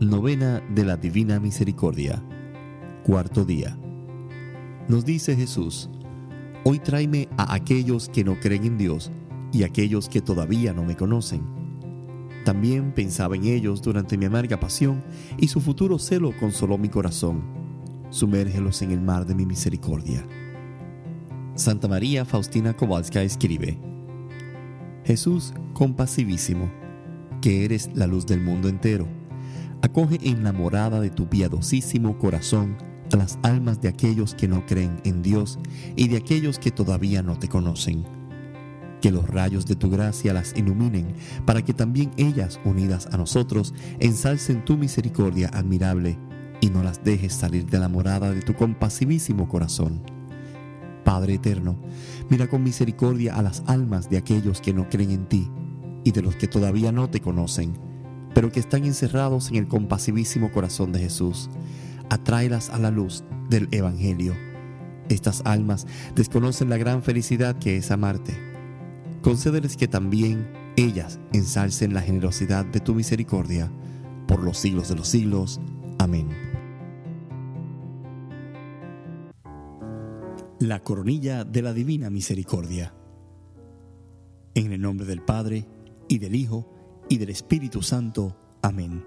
Novena de la Divina Misericordia. Cuarto día. Nos dice Jesús, Hoy tráeme a aquellos que no creen en Dios y aquellos que todavía no me conocen. También pensaba en ellos durante mi amarga pasión y su futuro celo consoló mi corazón. Sumérgelos en el mar de mi misericordia. Santa María Faustina Kowalska escribe, Jesús compasivísimo, que eres la luz del mundo entero Acoge en la morada de tu piadosísimo corazón a las almas de aquellos que no creen en Dios y de aquellos que todavía no te conocen. Que los rayos de tu gracia las iluminen para que también ellas, unidas a nosotros, ensalcen tu misericordia admirable y no las dejes salir de la morada de tu compasivísimo corazón. Padre eterno, mira con misericordia a las almas de aquellos que no creen en ti y de los que todavía no te conocen pero que están encerrados en el compasivísimo corazón de Jesús. Atráelas a la luz del Evangelio. Estas almas desconocen la gran felicidad que es amarte. Concédeles que también ellas ensalcen la generosidad de tu misericordia por los siglos de los siglos. Amén. La coronilla de la Divina Misericordia. En el nombre del Padre, y del Hijo, y del Espíritu Santo. Amén.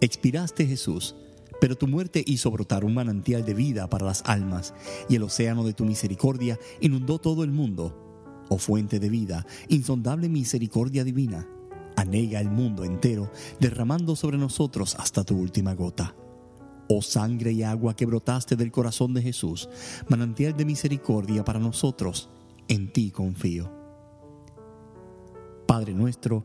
Expiraste Jesús, pero tu muerte hizo brotar un manantial de vida para las almas, y el océano de tu misericordia inundó todo el mundo. Oh fuente de vida, insondable misericordia divina, anega el mundo entero, derramando sobre nosotros hasta tu última gota. Oh sangre y agua que brotaste del corazón de Jesús, manantial de misericordia para nosotros, en ti confío. Padre nuestro,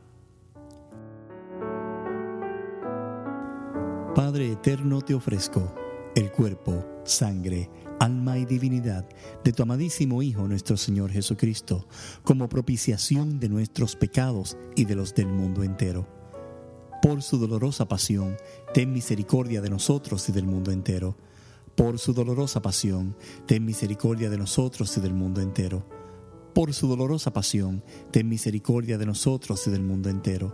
Padre eterno, te ofrezco el cuerpo, sangre, alma y divinidad de tu amadísimo Hijo nuestro Señor Jesucristo, como propiciación de nuestros pecados y de los del mundo entero. Por su dolorosa pasión, ten misericordia de nosotros y del mundo entero. Por su dolorosa pasión, ten misericordia de nosotros y del mundo entero. Por su dolorosa pasión, ten misericordia de nosotros y del mundo entero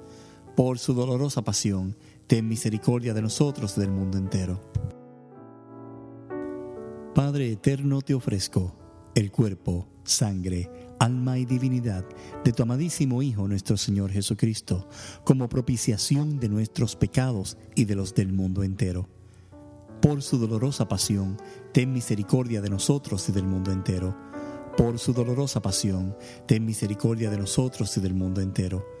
por su dolorosa pasión, ten misericordia de nosotros y del mundo entero. Padre eterno, te ofrezco el cuerpo, sangre, alma y divinidad de tu amadísimo Hijo nuestro Señor Jesucristo, como propiciación de nuestros pecados y de los del mundo entero. Por su dolorosa pasión, ten misericordia de nosotros y del mundo entero. Por su dolorosa pasión, ten misericordia de nosotros y del mundo entero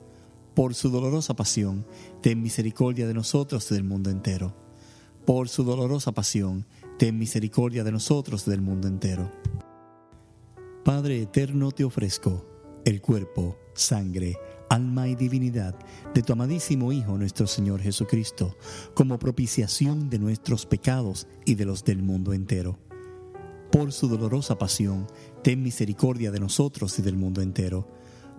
Por su dolorosa pasión, ten misericordia de nosotros y del mundo entero. Por su dolorosa pasión, ten misericordia de nosotros y del mundo entero. Padre eterno, te ofrezco el cuerpo, sangre, alma y divinidad de tu amadísimo Hijo nuestro Señor Jesucristo, como propiciación de nuestros pecados y de los del mundo entero. Por su dolorosa pasión, ten misericordia de nosotros y del mundo entero.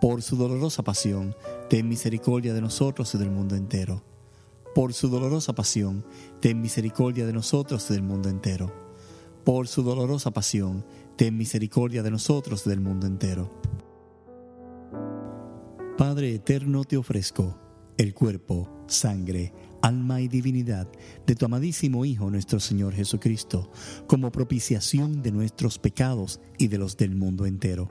Por su dolorosa pasión, ten misericordia de nosotros y del mundo entero. Por su dolorosa pasión, ten misericordia de nosotros y del mundo entero. Por su dolorosa pasión, ten misericordia de nosotros y del mundo entero. Padre eterno, te ofrezco el cuerpo, sangre, alma y divinidad de tu amadísimo Hijo nuestro Señor Jesucristo, como propiciación de nuestros pecados y de los del mundo entero.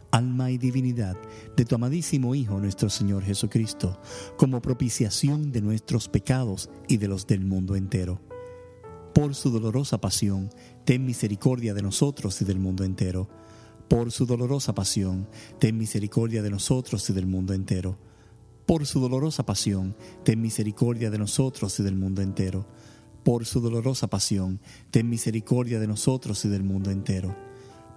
alma y divinidad de tu amadísimo Hijo nuestro Señor Jesucristo, como propiciación de nuestros pecados y de los del mundo entero. Por su dolorosa pasión, ten misericordia de nosotros y del mundo entero. Por su dolorosa pasión, ten misericordia de nosotros y del mundo entero por su dolorosa pasión, ten misericordia de nosotros y del mundo entero. Por su dolorosa pasión, ten misericordia de nosotros y del mundo entero.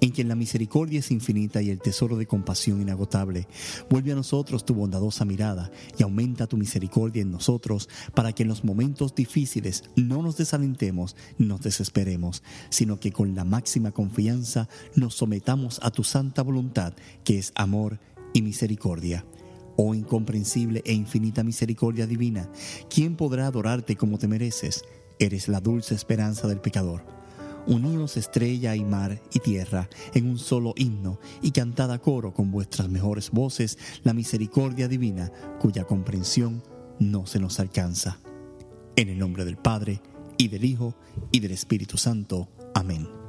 en quien la misericordia es infinita y el tesoro de compasión inagotable, vuelve a nosotros tu bondadosa mirada y aumenta tu misericordia en nosotros para que en los momentos difíciles no nos desalentemos nos desesperemos, sino que con la máxima confianza nos sometamos a tu santa voluntad, que es amor y misericordia Oh incomprensible e infinita misericordia divina, ¿quién podrá adorarte como te mereces? Eres la dulce esperanza del pecador. Unidos estrella y mar y tierra en un solo himno y cantad a coro con vuestras mejores voces la misericordia divina cuya comprensión no se nos alcanza. En el nombre del Padre, y del Hijo, y del Espíritu Santo. Amén.